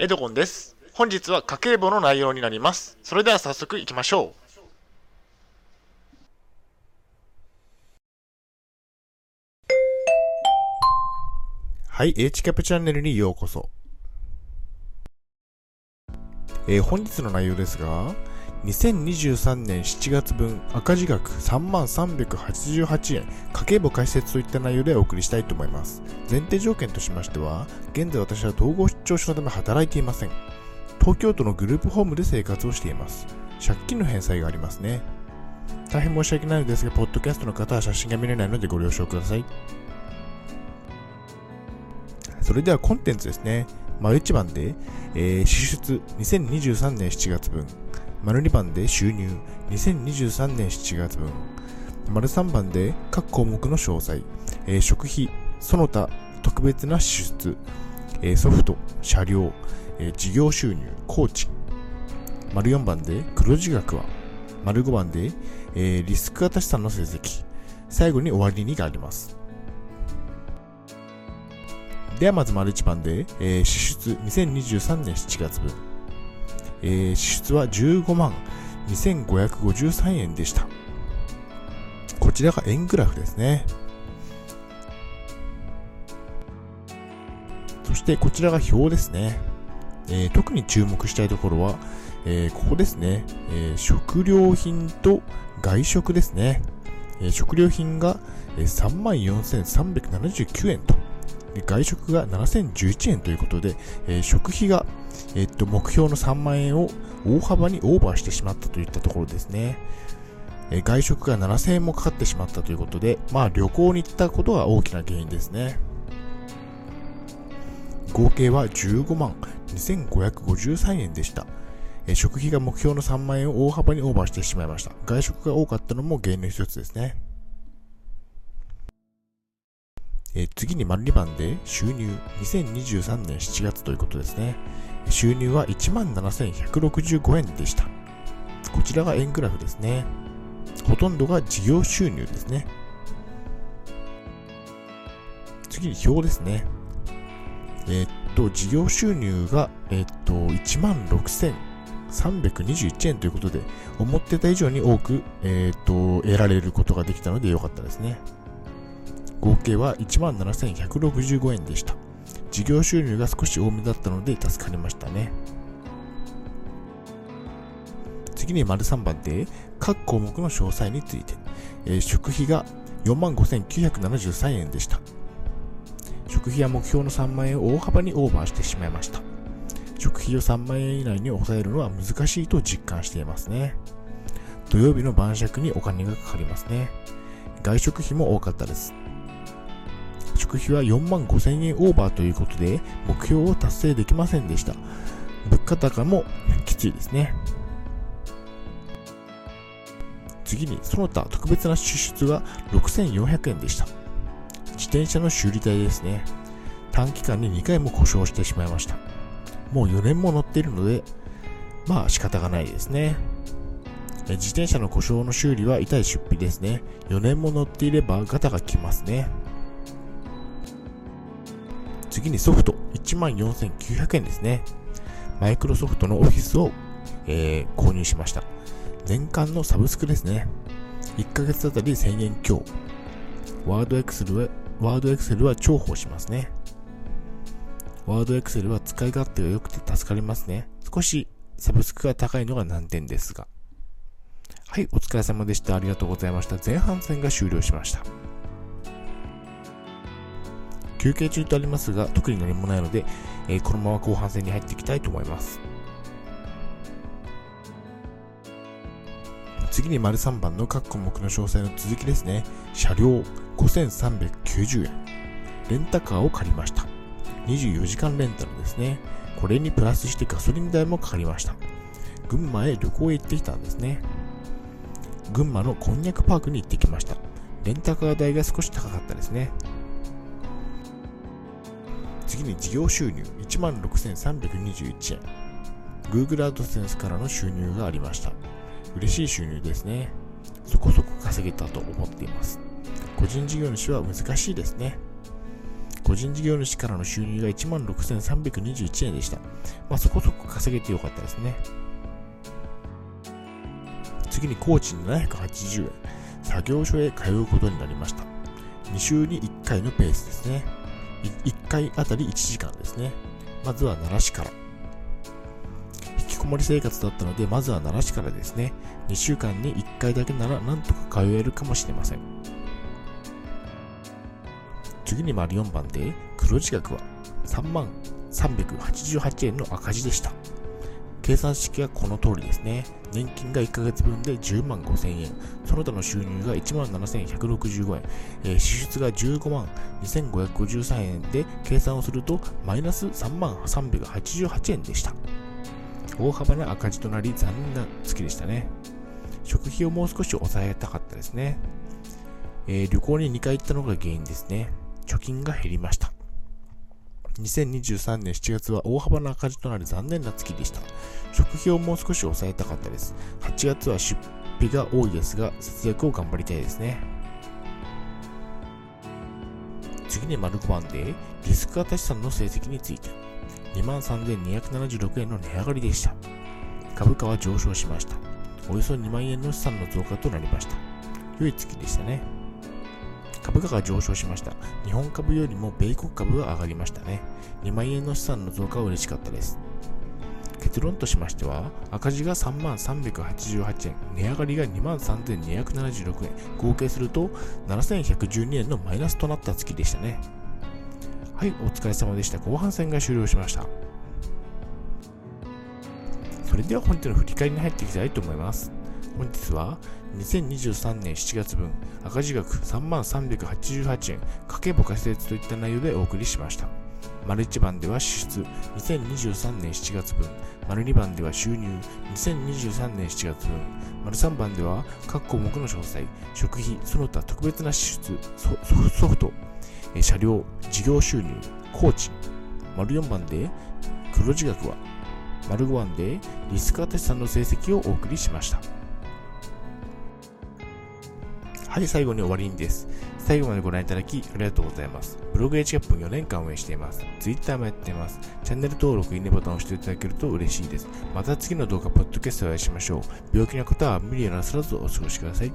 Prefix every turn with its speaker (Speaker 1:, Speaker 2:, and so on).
Speaker 1: エドゴンです。本日は家計簿の内容になります。それでは早速いきましょう。
Speaker 2: はい、H キャプチャンネルにようこそ。えー本日の内容ですが、2023年7月分赤字額3万388円家計簿解説といった内容でお送りしたいと思います。前提条件としましては、現在私は統合失調症のため働いていません。東京都のグループホームで生活をしています。借金の返済がありますね。大変申し訳ないのですが、ポッドキャストの方は写真が見れないのでご了承ください。それではコンテンツですね。丸1番で、えー支出2023年7月分。丸2番で収入2023年7月分。丸3番で各項目の詳細。えー食費、その他特別な支出。えーソフト、車両、えー事業収入、工賃。丸4番で黒字額は。丸5番で、えーリスク型資産の成績。最後に終わりにがあります。ではまず丸1番で、えー支出2023年7月分。えー支出は15万2553円でした。こちらが円グラフですね。そしてこちらが表ですね。えー特に注目したいところは、えーここですね、えー食料品と外食ですね。えー食料品がえー34,379円と、外食が7011円ということで、えー食費が、えーっと目標の3万円を大幅にオーバーしてしまったといったところですね。えー外食が7000円もかかってしまったということで、まあ旅行に行ったことが大きな原因ですね。合計は15万2553円でした。食費が目標の3万円を大幅にオーバーしてしまいました。外食が多かったのも原因の一つですね。えー次に丸2番で収入2023年7月ということですね。収入は17,165円でした。こちらが円グラフですね。ほとんどが事業収入ですね。次に表ですね。えーっと、事業収入が、えーっと、16,321円ということで、思ってた以上に多く、えーっと、得られることができたので良かったですね。合計は17,165円でした。事業収入が少し多めだったので助かりましたね。次に丸3番で各項目の詳細について、えー食費が45,973円でした。食費は目標の3万円を大幅にオーバーしてしまいました。食費を3万円以内に抑えるのは難しいと実感していますね。土曜日の晩酌にお金がかかりますね。外食費も多かったです。食費は4万5千円オーバーということで、目標を達成できませんでした。物価高もきついですね。次に、その他特別な支出は6400円でした。自転車の修理代ですね。短期間に2回も故障してしまいました。もう4年も乗っているので、まあ仕方がないですね。自転車の故障の修理は痛い出費ですね。4年も乗っていればガタがきますね。次にソフト14,900円ですね。マイクロソフトのオフィスを、えー購入しました。年間のサブスクですね。1ヶ月あたり1000円強。ワードエクセルは、ワードエクセルは重宝しますね。ワードエクセルは使い勝手が良くて助かりますね。少しサブスクが高いのが難点ですが。はい、お疲れ様でした。ありがとうございました。前半戦が終了しました。休憩中とありますが、特に何もないので、えーこのまま後半戦に入っていきたいと思います。次に丸3番の各項目の詳細の続きですね。車両5390円。レンタカーを借りました。24時間レンタルですね。これにプラスしてガソリン代もかかりました。群馬へ旅行へ行ってきたんですね。群馬のこんにゃくパークに行ってきました。レンタカー代が少し高かったですね。次に事業収入1万6321円。Google AdSense からの収入がありました。嬉しい収入ですね。そこそこ稼げたと思っています。個人事業主は難しいですね。個人事業主からの収入が1万6321円でした。まあ、そこそこ稼げてよかったですね。次に工賃780円。作業所へ通うことになりました。2週に1回のペースですね。1回あたり1時間ですね。まずは奈良市から。引きこもり生活だったので、まずは奈良市からですね。2週間に1回だけならなんとか通えるかもしれません。次に丸4番で黒字額は3万388円の赤字でした。計算式はこの通りですね。年金が1ヶ月分で10万5000円、その他の収入が1万7165円、えー、支出が15万2553円で計算をするとマイナス3万388円でした。大幅な赤字となり残念な月でしたね。食費をもう少し抑えたかったですね。えー、旅行に2回行ったのが原因ですね。貯金が減りました。2023年7月は大幅な赤字となり残念な月でした。食費をもう少し抑えたかったです。8月は出費が多いですが、節約を頑張りたいですね。次に丸5番で、リスク型資産の成績について、23,276円の値上がりでした。株価は上昇しました。およそ2万円の資産の増加となりました。良い月でしたね。株価が上昇しました。日本株よりも米国株が上がりましたね。2万円の資産の増加は嬉しかったです。結論としましては、赤字が3万388円、値上がりが2万3276円、合計すると7112円のマイナスとなった月でしたね。はい、お疲れ様でした。後半戦が終了しました。それでは本日の振り返りに入っていきたいと思います。本日は2023年7月分赤字額3万388円家計簿仮説といった内容でお送りしました。丸1番では支出2023年7月分丸2番では収入2023年7月分丸3番では各項目の詳細食費その他特別な支出 ソフト車両事業収入工賃丸4番で黒字額は丸5番でリスクアテスさんの成績をお送りしました。はい、最後に終わりにです。最後までご覧いただきありがとうございます。ブログ H キャップ4年間運営しています。Twitter もやっています。チャンネル登録、いいねボタンを押していただけると嬉しいです。また次の動画、ポッドキャストでお会いしましょう。病気の方は無理をなさらずお過ごしください。